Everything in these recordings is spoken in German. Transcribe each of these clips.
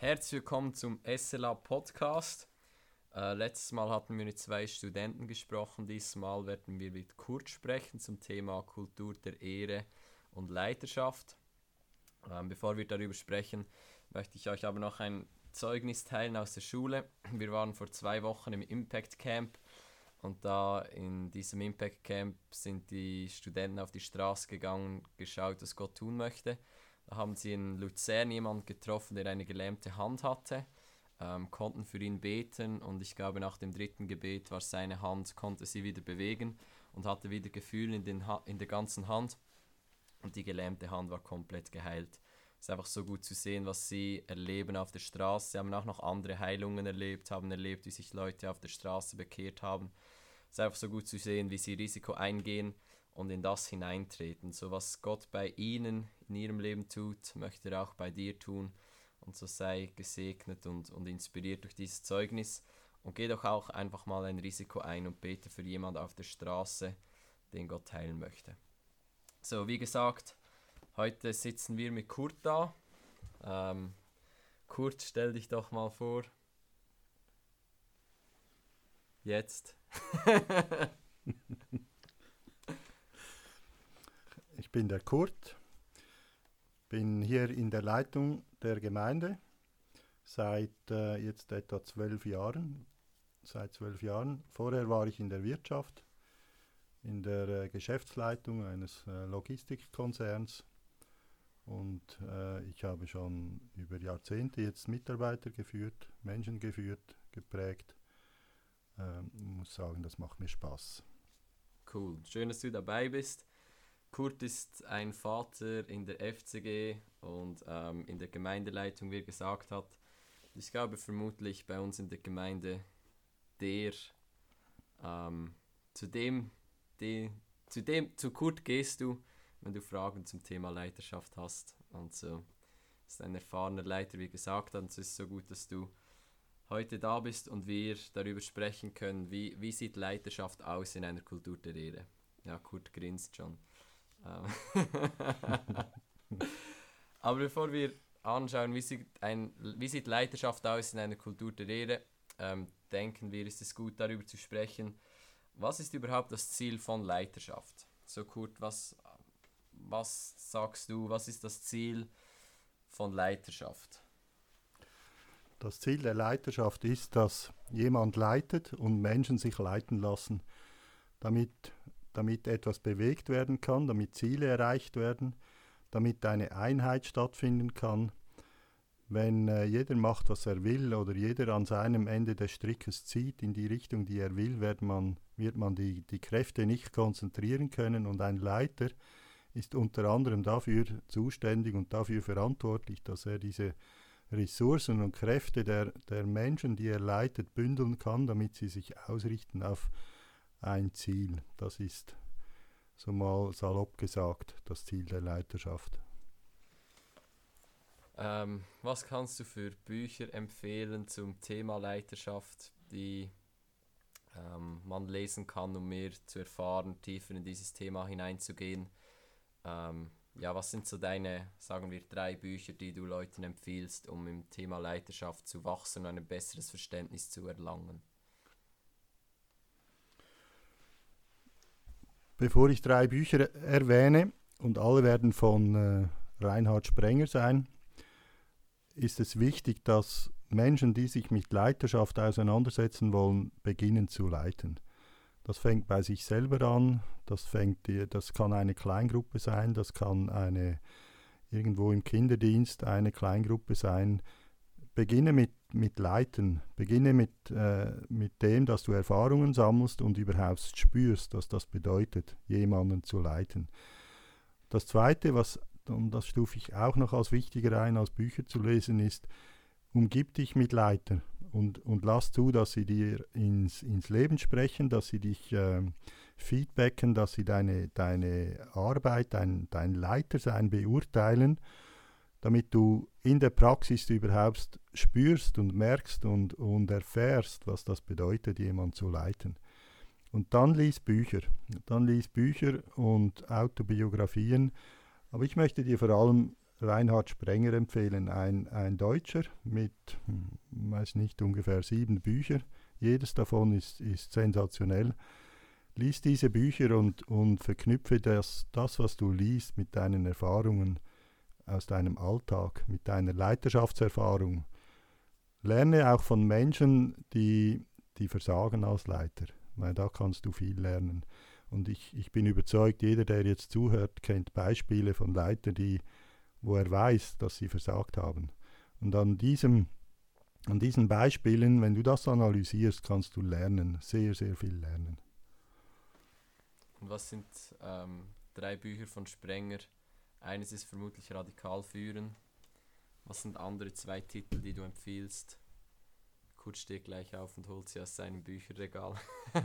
Herzlich willkommen zum SLA Podcast. Äh, letztes Mal hatten wir mit zwei Studenten gesprochen, dieses Mal werden wir mit Kurt sprechen zum Thema Kultur der Ehre und Leiterschaft. Ähm, bevor wir darüber sprechen, möchte ich euch aber noch ein Zeugnis teilen aus der Schule. Wir waren vor zwei Wochen im Impact Camp und da in diesem Impact Camp sind die Studenten auf die Straße gegangen, geschaut, was Gott tun möchte. Da haben sie in Luzern jemanden getroffen, der eine gelähmte Hand hatte, ähm, konnten für ihn beten und ich glaube nach dem dritten Gebet war seine Hand, konnte sie wieder bewegen und hatte wieder Gefühl in, den in der ganzen Hand und die gelähmte Hand war komplett geheilt. Es ist einfach so gut zu sehen, was sie erleben auf der Straße. Sie haben auch noch andere Heilungen erlebt, haben erlebt, wie sich Leute auf der Straße bekehrt haben. Es ist einfach so gut zu sehen, wie sie Risiko eingehen und in das hineintreten. So was Gott bei ihnen in ihrem Leben tut, möchte er auch bei dir tun. Und so sei gesegnet und, und inspiriert durch dieses Zeugnis. Und geh doch auch einfach mal ein Risiko ein und bete für jemanden auf der Straße, den Gott heilen möchte. So, wie gesagt, Heute sitzen wir mit Kurt da. Ähm, Kurt, stell dich doch mal vor. Jetzt. ich bin der Kurt, bin hier in der Leitung der Gemeinde seit äh, jetzt etwa zwölf Jahren. Seit zwölf Jahren. Vorher war ich in der Wirtschaft, in der äh, Geschäftsleitung eines äh, Logistikkonzerns und äh, ich habe schon über Jahrzehnte jetzt Mitarbeiter geführt, Menschen geführt, geprägt. Ähm, muss sagen, das macht mir Spaß. Cool, schön, dass du dabei bist. Kurt ist ein Vater in der FCG und ähm, in der Gemeindeleitung, wie er gesagt hat. Ich glaube vermutlich bei uns in der Gemeinde der, ähm, zu dem, die, zu dem, zu Kurt gehst du, wenn du Fragen zum Thema Leiterschaft hast. Und so ist ein erfahrener Leiter, wie gesagt, und es ist so gut, dass du heute da bist und wir darüber sprechen können, wie, wie sieht Leiterschaft aus in einer Kultur der Ehre. Ja, Kurt grinst schon. Ähm. Aber bevor wir anschauen, wie sieht, ein, wie sieht Leiterschaft aus in einer Kultur der Ehre, ähm, denken wir, ist es gut darüber zu sprechen, was ist überhaupt das Ziel von Leiterschaft? So Kurt, was was sagst du, was ist das Ziel von Leiterschaft? Das Ziel der Leiterschaft ist, dass jemand leitet und Menschen sich leiten lassen, damit, damit etwas bewegt werden kann, damit Ziele erreicht werden, damit eine Einheit stattfinden kann. Wenn äh, jeder macht, was er will oder jeder an seinem Ende des Strickes zieht in die Richtung, die er will, wird man, wird man die, die Kräfte nicht konzentrieren können und ein Leiter ist unter anderem dafür zuständig und dafür verantwortlich, dass er diese Ressourcen und Kräfte der, der Menschen, die er leitet, bündeln kann, damit sie sich ausrichten auf ein Ziel. Das ist, so mal salopp gesagt, das Ziel der Leiterschaft. Ähm, was kannst du für Bücher empfehlen zum Thema Leiterschaft, die ähm, man lesen kann, um mehr zu erfahren, tiefer in dieses Thema hineinzugehen? Ähm, ja, was sind so deine, sagen wir, drei Bücher, die du Leuten empfiehlst, um im Thema Leiterschaft zu wachsen und ein besseres Verständnis zu erlangen? Bevor ich drei Bücher erwähne, und alle werden von äh, Reinhard Sprenger sein, ist es wichtig, dass Menschen, die sich mit Leiterschaft auseinandersetzen wollen, beginnen zu leiten. Das fängt bei sich selber an, das, fängt, das kann eine Kleingruppe sein, das kann eine irgendwo im Kinderdienst eine Kleingruppe sein. Beginne mit, mit Leiten, beginne mit, äh, mit dem, dass du Erfahrungen sammelst und überhaupt spürst, was das bedeutet, jemanden zu leiten. Das Zweite, was, und das stufe ich auch noch als wichtiger ein, als Bücher zu lesen, ist, umgib dich mit Leitern und, und lass zu, dass sie dir ins, ins Leben sprechen, dass sie dich äh, feedbacken, dass sie deine, deine Arbeit, dein, dein Leitersein beurteilen, damit du in der Praxis überhaupt spürst und merkst und, und erfährst, was das bedeutet, jemanden zu leiten. Und dann lies Bücher. Dann lies Bücher und Autobiografien. Aber ich möchte dir vor allem Reinhard Sprenger empfehlen, ein, ein Deutscher mit, hm, weiß nicht, ungefähr sieben Büchern. Jedes davon ist, ist sensationell. Lies diese Bücher und, und verknüpfe das, das, was du liest, mit deinen Erfahrungen aus deinem Alltag, mit deiner Leiterschaftserfahrung. Lerne auch von Menschen, die, die versagen als Leiter, weil da kannst du viel lernen. Und ich, ich bin überzeugt, jeder, der jetzt zuhört, kennt Beispiele von Leitern, die, wo er weiß, dass sie versagt haben. Und an, diesem, an diesen Beispielen, wenn du das analysierst, kannst du lernen, sehr, sehr viel lernen. Und was sind ähm, drei Bücher von Sprenger? Eines ist vermutlich Radikal führen. Was sind andere zwei Titel, die du empfiehlst? Kurt steht gleich auf und holt sie aus seinem Bücherregal.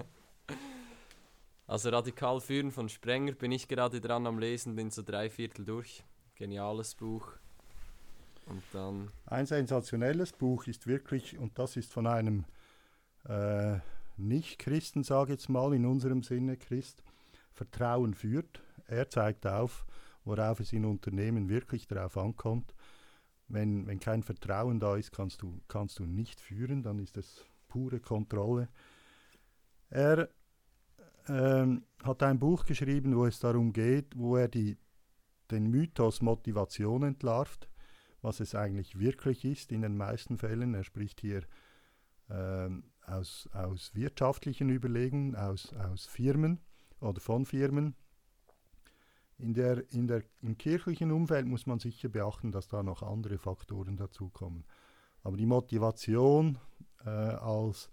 Also Radikal führen von Sprenger bin ich gerade dran am Lesen, bin so drei Viertel durch. Geniales Buch. Und dann. Ein sensationelles Buch ist wirklich, und das ist von einem äh, Nicht-Christen, sage ich jetzt mal, in unserem Sinne Christ, Vertrauen führt. Er zeigt auf, worauf es in Unternehmen wirklich darauf ankommt. Wenn, wenn kein Vertrauen da ist, kannst du, kannst du nicht führen, dann ist es pure Kontrolle. Er ähm, hat ein Buch geschrieben, wo es darum geht, wo er die, den Mythos Motivation entlarvt, was es eigentlich wirklich ist in den meisten Fällen. Er spricht hier ähm, aus, aus wirtschaftlichen Überlegungen, aus, aus Firmen oder von Firmen. In der, in der, Im kirchlichen Umfeld muss man sicher beachten, dass da noch andere Faktoren dazukommen. Aber die Motivation äh, als,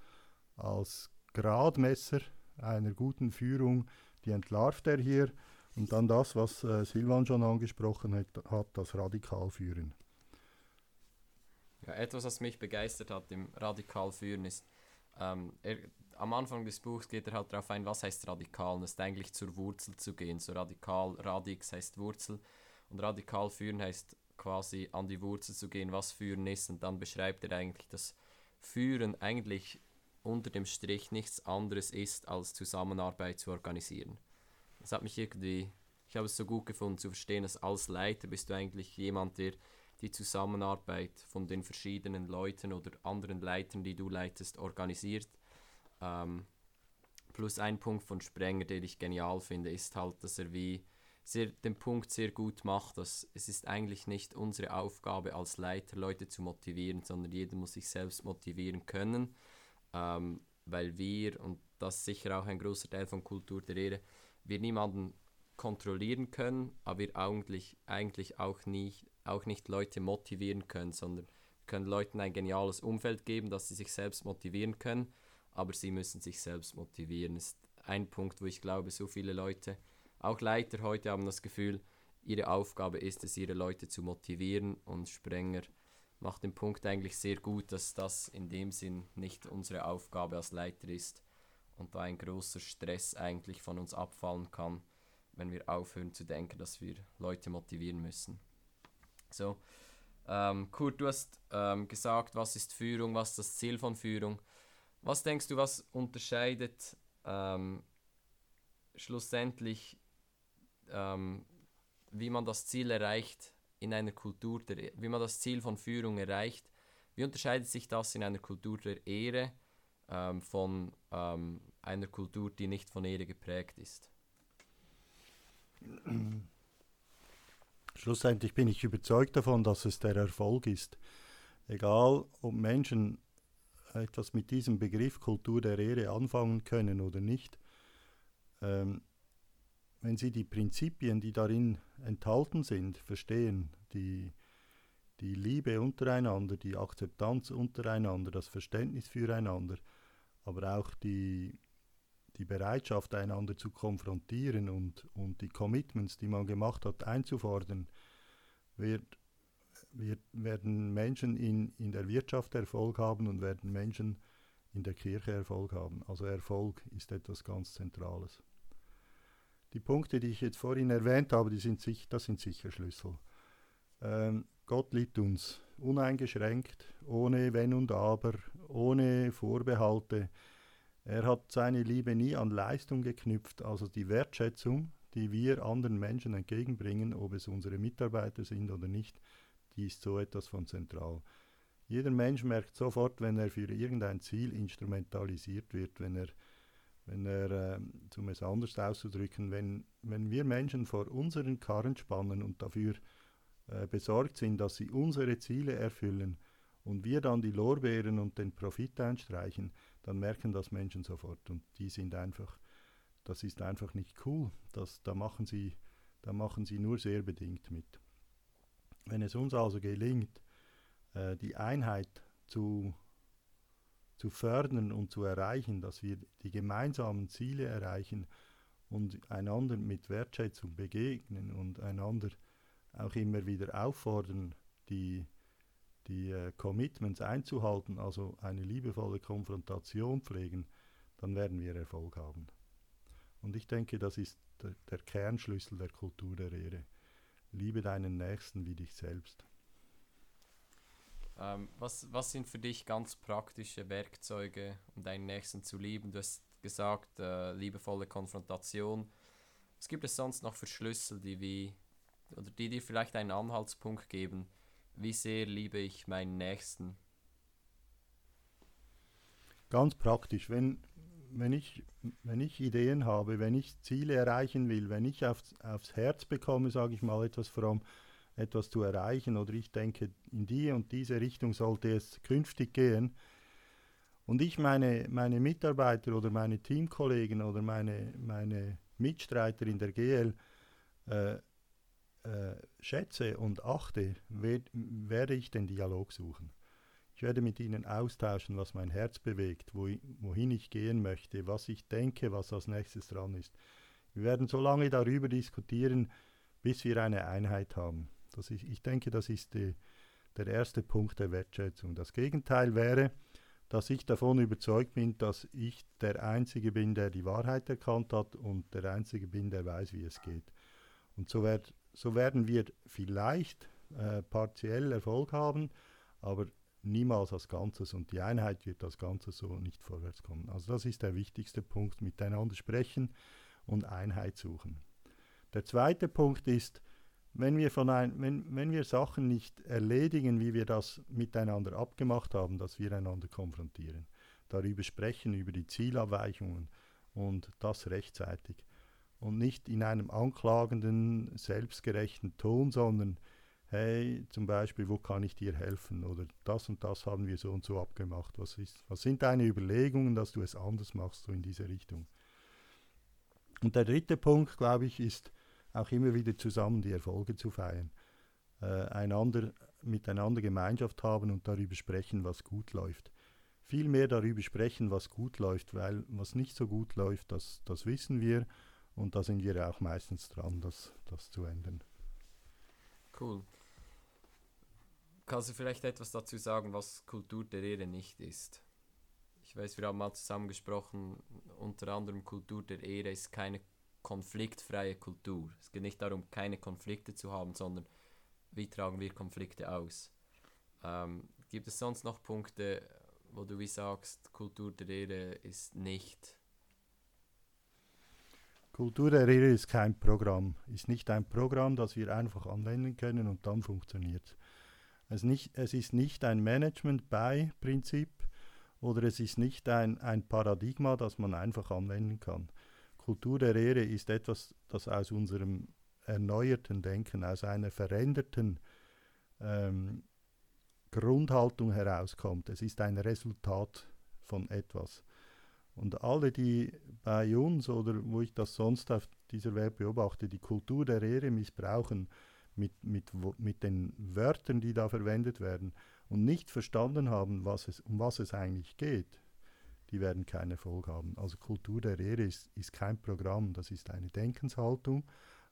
als Gradmesser einer guten Führung, die entlarvt er hier. Und dann das, was äh, Silvan schon angesprochen hat, hat, das Radikalführen. Ja, etwas, was mich begeistert hat im Radikalführen ist, ähm, er, am Anfang des Buchs geht er halt darauf ein, was heißt radikal. Und das ist eigentlich zur Wurzel zu gehen. So radikal, radix heißt Wurzel. Und radikal führen heißt quasi an die Wurzel zu gehen, was führen ist. Und dann beschreibt er eigentlich, dass Führen eigentlich unter dem Strich nichts anderes ist, als Zusammenarbeit zu organisieren. Das hat mich irgendwie, ich habe es so gut gefunden zu verstehen, dass als Leiter bist du eigentlich jemand, der die Zusammenarbeit von den verschiedenen Leuten oder anderen Leitern, die du leitest, organisiert. Ähm, plus ein Punkt von Sprenger, den ich genial finde, ist halt, dass er wie sehr, den Punkt sehr gut macht, dass es ist eigentlich nicht unsere Aufgabe als Leiter, Leute zu motivieren, sondern jeder muss sich selbst motivieren können. Ähm, weil wir, und das ist sicher auch ein großer Teil von Kultur der Ehre, wir niemanden kontrollieren können, aber wir eigentlich, eigentlich auch, nicht, auch nicht Leute motivieren können, sondern können Leuten ein geniales Umfeld geben, dass sie sich selbst motivieren können, aber sie müssen sich selbst motivieren. Das ist ein Punkt, wo ich glaube, so viele Leute, auch Leiter heute haben das Gefühl, ihre Aufgabe ist es, ihre Leute zu motivieren und Sprenger macht den Punkt eigentlich sehr gut, dass das in dem Sinn nicht unsere Aufgabe als Leiter ist und da ein großer Stress eigentlich von uns abfallen kann, wenn wir aufhören zu denken, dass wir Leute motivieren müssen. So, ähm, Kurt, du hast ähm, gesagt, was ist Führung, was ist das Ziel von Führung. Was denkst du, was unterscheidet ähm, schlussendlich, ähm, wie man das Ziel erreicht, in einer Kultur, der, wie man das Ziel von Führung erreicht. Wie unterscheidet sich das in einer Kultur der Ehre ähm, von ähm, einer Kultur, die nicht von Ehre geprägt ist? Schlussendlich bin ich überzeugt davon, dass es der Erfolg ist. Egal, ob Menschen etwas mit diesem Begriff Kultur der Ehre anfangen können oder nicht, ähm, wenn Sie die Prinzipien, die darin enthalten sind, verstehen, die, die Liebe untereinander, die Akzeptanz untereinander, das Verständnis füreinander, aber auch die, die Bereitschaft, einander zu konfrontieren und, und die Commitments, die man gemacht hat, einzufordern, wird, wird, werden Menschen in, in der Wirtschaft Erfolg haben und werden Menschen in der Kirche Erfolg haben. Also Erfolg ist etwas ganz Zentrales. Die Punkte, die ich jetzt vorhin erwähnt habe, die sind sich, das sind sicher Schlüssel. Ähm, Gott liebt uns uneingeschränkt, ohne Wenn und Aber, ohne Vorbehalte. Er hat seine Liebe nie an Leistung geknüpft, also die Wertschätzung, die wir anderen Menschen entgegenbringen, ob es unsere Mitarbeiter sind oder nicht, die ist so etwas von zentral. Jeder Mensch merkt sofort, wenn er für irgendein Ziel instrumentalisiert wird, wenn er, wenn er äh, um es anders auszudrücken, wenn, wenn wir Menschen vor unseren Karren spannen und dafür äh, besorgt sind, dass sie unsere Ziele erfüllen und wir dann die Lorbeeren und den Profit einstreichen, dann merken das Menschen sofort und die sind einfach, das ist einfach nicht cool. Das, da, machen sie, da machen sie nur sehr bedingt mit. Wenn es uns also gelingt, äh, die Einheit zu, zu fördern und zu erreichen, dass wir die gemeinsamen Ziele erreichen und einander mit Wertschätzung begegnen und einander auch immer wieder auffordern, die, die äh, Commitments einzuhalten, also eine liebevolle Konfrontation pflegen, dann werden wir Erfolg haben. Und ich denke, das ist der, der Kernschlüssel der Kultur der Ehre. Liebe deinen Nächsten wie dich selbst. Ähm, was, was sind für dich ganz praktische Werkzeuge, um deinen Nächsten zu lieben? Du hast gesagt, äh, liebevolle Konfrontation. Was gibt es sonst noch für Schlüssel, die wie oder die dir vielleicht einen Anhaltspunkt geben, wie sehr liebe ich meinen Nächsten? Ganz praktisch, wenn, wenn, ich, wenn ich Ideen habe, wenn ich Ziele erreichen will, wenn ich aufs, aufs Herz bekomme, sage ich mal etwas fromm, etwas zu erreichen oder ich denke, in die und diese Richtung sollte es künftig gehen. Und ich meine, meine Mitarbeiter oder meine Teamkollegen oder meine, meine Mitstreiter in der GL äh, äh, schätze und achte, werd, werde ich den Dialog suchen. Ich werde mit ihnen austauschen, was mein Herz bewegt, wo, wohin ich gehen möchte, was ich denke, was als nächstes dran ist. Wir werden so lange darüber diskutieren, bis wir eine Einheit haben. Das ist, ich denke, das ist die, der erste Punkt der Wertschätzung. Das Gegenteil wäre, dass ich davon überzeugt bin, dass ich der Einzige bin, der die Wahrheit erkannt hat und der Einzige bin, der weiß, wie es geht. Und so, werd, so werden wir vielleicht äh, partiell Erfolg haben, aber niemals als Ganzes und die Einheit wird als Ganzes so nicht vorwärts kommen. Also das ist der wichtigste Punkt, miteinander sprechen und Einheit suchen. Der zweite Punkt ist, wenn wir, von ein, wenn, wenn wir Sachen nicht erledigen, wie wir das miteinander abgemacht haben, dass wir einander konfrontieren, darüber sprechen, über die Zielabweichungen und das rechtzeitig und nicht in einem anklagenden, selbstgerechten Ton, sondern hey, zum Beispiel, wo kann ich dir helfen oder das und das haben wir so und so abgemacht. Was, ist, was sind deine Überlegungen, dass du es anders machst, so in diese Richtung? Und der dritte Punkt, glaube ich, ist, auch immer wieder zusammen die Erfolge zu feiern. Äh, einander, miteinander Gemeinschaft haben und darüber sprechen, was gut läuft. Viel mehr darüber sprechen, was gut läuft, weil was nicht so gut läuft, das, das wissen wir und da sind wir auch meistens dran, das, das zu ändern. Cool. Kannst du vielleicht etwas dazu sagen, was Kultur der Ehre nicht ist? Ich weiß, wir haben mal zusammen gesprochen, unter anderem Kultur der Ehre ist keine konfliktfreie Kultur. Es geht nicht darum, keine Konflikte zu haben, sondern wie tragen wir Konflikte aus. Ähm, gibt es sonst noch Punkte, wo du wie sagst, Kultur der Ehre ist nicht? Kultur der Ehre ist kein Programm, ist nicht ein Programm, das wir einfach anwenden können und dann funktioniert es. Nicht, es ist nicht ein Management-by-Prinzip oder es ist nicht ein, ein Paradigma, das man einfach anwenden kann. Kultur der Ehre ist etwas, das aus unserem erneuerten Denken, aus einer veränderten ähm, Grundhaltung herauskommt. Es ist ein Resultat von etwas. Und alle, die bei uns oder wo ich das sonst auf dieser Welt beobachte, die Kultur der Ehre missbrauchen mit, mit, mit den Wörtern, die da verwendet werden und nicht verstanden haben, was es, um was es eigentlich geht, die werden keinen Erfolg haben. Also Kultur der Ehre ist, ist kein Programm, das ist eine Denkenshaltung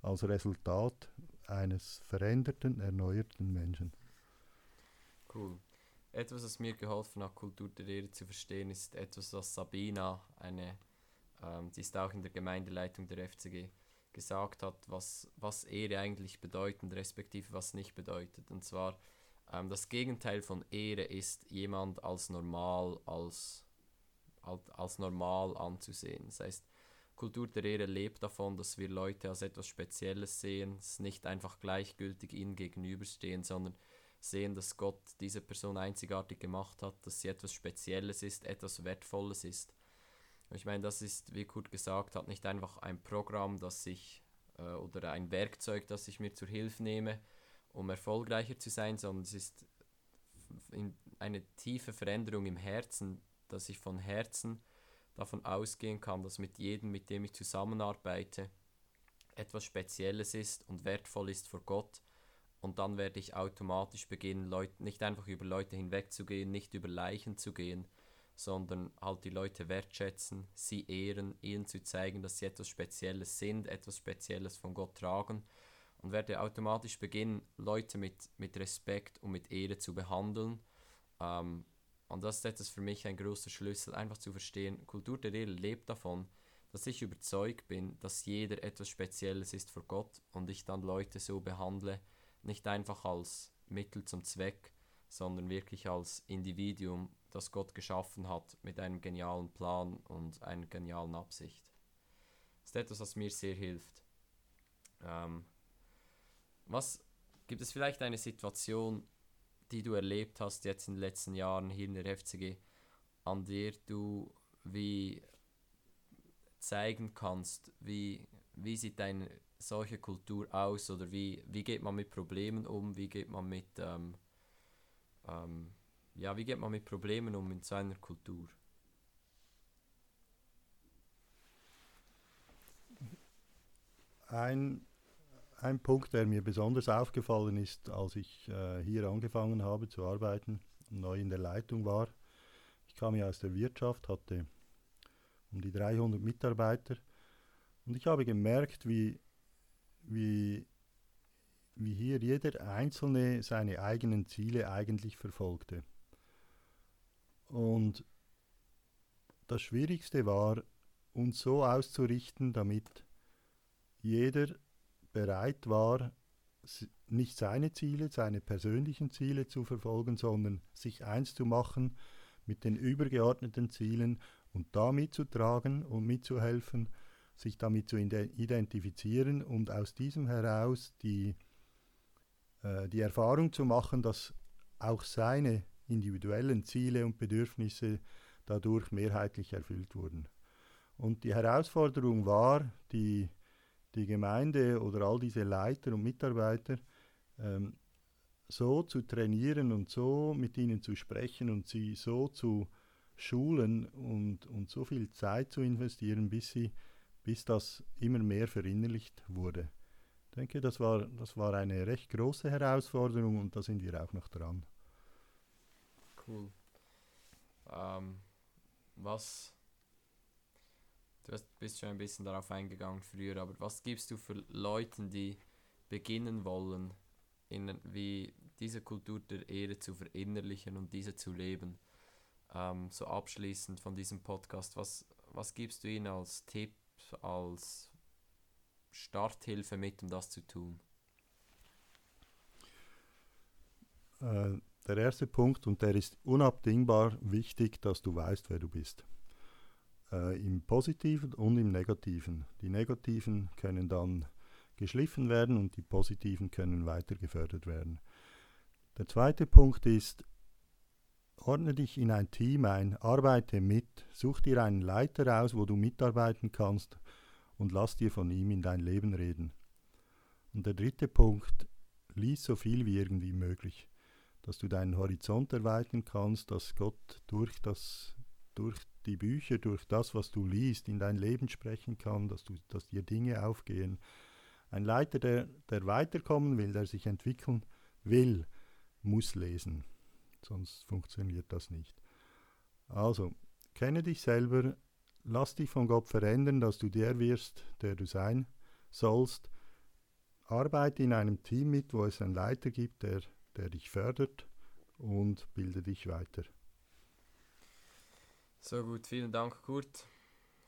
als Resultat eines veränderten, erneuerten Menschen. Cool. Etwas, was mir geholfen hat, Kultur der Ehre zu verstehen, ist etwas, was Sabina, eine, ähm, die ist auch in der Gemeindeleitung der FCG, gesagt hat, was, was Ehre eigentlich bedeutet, respektive was nicht bedeutet. Und zwar, ähm, das Gegenteil von Ehre ist, jemand als normal, als als normal anzusehen. Das heißt, Kultur der Ehre lebt davon, dass wir Leute als etwas Spezielles sehen, es nicht einfach gleichgültig ihnen gegenüberstehen, sondern sehen, dass Gott diese Person einzigartig gemacht hat, dass sie etwas Spezielles ist, etwas Wertvolles ist. Ich meine, das ist, wie Kurt gesagt hat, nicht einfach ein Programm, das ich äh, oder ein Werkzeug, das ich mir zur Hilfe nehme, um erfolgreicher zu sein, sondern es ist eine tiefe Veränderung im Herzen, dass ich von Herzen davon ausgehen kann, dass mit jedem, mit dem ich zusammenarbeite, etwas Spezielles ist und wertvoll ist vor Gott. Und dann werde ich automatisch beginnen, Leute, nicht einfach über Leute hinwegzugehen, nicht über Leichen zu gehen, sondern halt die Leute wertschätzen, sie ehren, ihnen zu zeigen, dass sie etwas Spezielles sind, etwas Spezielles von Gott tragen und werde automatisch beginnen, Leute mit, mit Respekt und mit Ehre zu behandeln. Ähm, und das ist etwas für mich ein großer Schlüssel, einfach zu verstehen, Kultur der Ehre lebt davon, dass ich überzeugt bin, dass jeder etwas Spezielles ist vor Gott und ich dann Leute so behandle, nicht einfach als Mittel zum Zweck, sondern wirklich als Individuum, das Gott geschaffen hat mit einem genialen Plan und einer genialen Absicht. Das ist etwas, was mir sehr hilft. Ähm, was gibt es vielleicht eine Situation, die du erlebt hast jetzt in den letzten Jahren hier in der FCG, an der du wie zeigen kannst, wie, wie sieht eine solche Kultur aus oder wie, wie geht man mit Problemen um, wie geht man mit ähm, ähm, ja, wie geht man mit Problemen um in seiner Kultur? Ein, ein Punkt, der mir besonders aufgefallen ist, als ich äh, hier angefangen habe zu arbeiten, neu in der Leitung war. Ich kam ja aus der Wirtschaft, hatte um die 300 Mitarbeiter und ich habe gemerkt, wie, wie, wie hier jeder Einzelne seine eigenen Ziele eigentlich verfolgte. Und das Schwierigste war, uns so auszurichten, damit jeder bereit war, nicht seine Ziele, seine persönlichen Ziele zu verfolgen, sondern sich eins zu machen mit den übergeordneten Zielen und da mitzutragen und mitzuhelfen, sich damit zu identifizieren und aus diesem heraus die, äh, die Erfahrung zu machen, dass auch seine individuellen Ziele und Bedürfnisse dadurch mehrheitlich erfüllt wurden. Und die Herausforderung war, die, die Gemeinde oder all diese Leiter und Mitarbeiter ähm, so zu trainieren und so mit ihnen zu sprechen und sie so zu schulen und, und so viel Zeit zu investieren, bis, sie, bis das immer mehr verinnerlicht wurde. Ich denke, das war, das war eine recht große Herausforderung und da sind wir auch noch dran cool. Ähm, was. Du bist schon ein bisschen darauf eingegangen früher, aber was gibst du für Leuten, die beginnen wollen, in, wie diese Kultur der Ehre zu verinnerlichen und diese zu leben? Ähm, so abschließend von diesem Podcast, was, was gibst du ihnen als Tipp, als Starthilfe mit, um das zu tun? Äh, der erste Punkt, und der ist unabdingbar wichtig, dass du weißt, wer du bist. Äh, Im Positiven und im Negativen. Die Negativen können dann geschliffen werden und die Positiven können weiter gefördert werden. Der zweite Punkt ist, ordne dich in ein Team ein, arbeite mit, such dir einen Leiter aus, wo du mitarbeiten kannst und lass dir von ihm in dein Leben reden. Und der dritte Punkt, lies so viel wie irgendwie möglich dass du deinen Horizont erweitern kannst, dass Gott durch, das, durch die Bücher, durch das, was du liest, in dein Leben sprechen kann, dass, du, dass dir Dinge aufgehen. Ein Leiter, der, der weiterkommen will, der sich entwickeln will, muss lesen, sonst funktioniert das nicht. Also, kenne dich selber, lass dich von Gott verändern, dass du der wirst, der du sein sollst. Arbeite in einem Team mit, wo es einen Leiter gibt, der der dich fördert und bilde dich weiter. So gut, vielen Dank Kurt.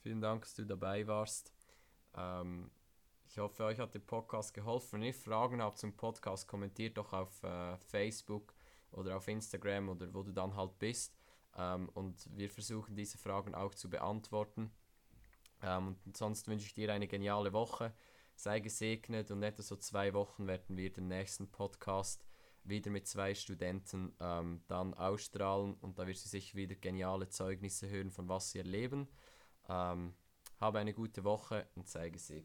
Vielen Dank, dass du dabei warst. Ähm, ich hoffe, euch hat der Podcast geholfen. Wenn ihr Fragen habt zum Podcast, kommentiert doch auf äh, Facebook oder auf Instagram oder wo du dann halt bist. Ähm, und wir versuchen diese Fragen auch zu beantworten. Ähm, und sonst wünsche ich dir eine geniale Woche. Sei gesegnet und in etwa so zwei Wochen werden wir den nächsten Podcast wieder mit zwei Studenten ähm, dann ausstrahlen und da wirst du sicher wieder geniale Zeugnisse hören, von was sie erleben. Ähm, habe eine gute Woche und sei gesegnet.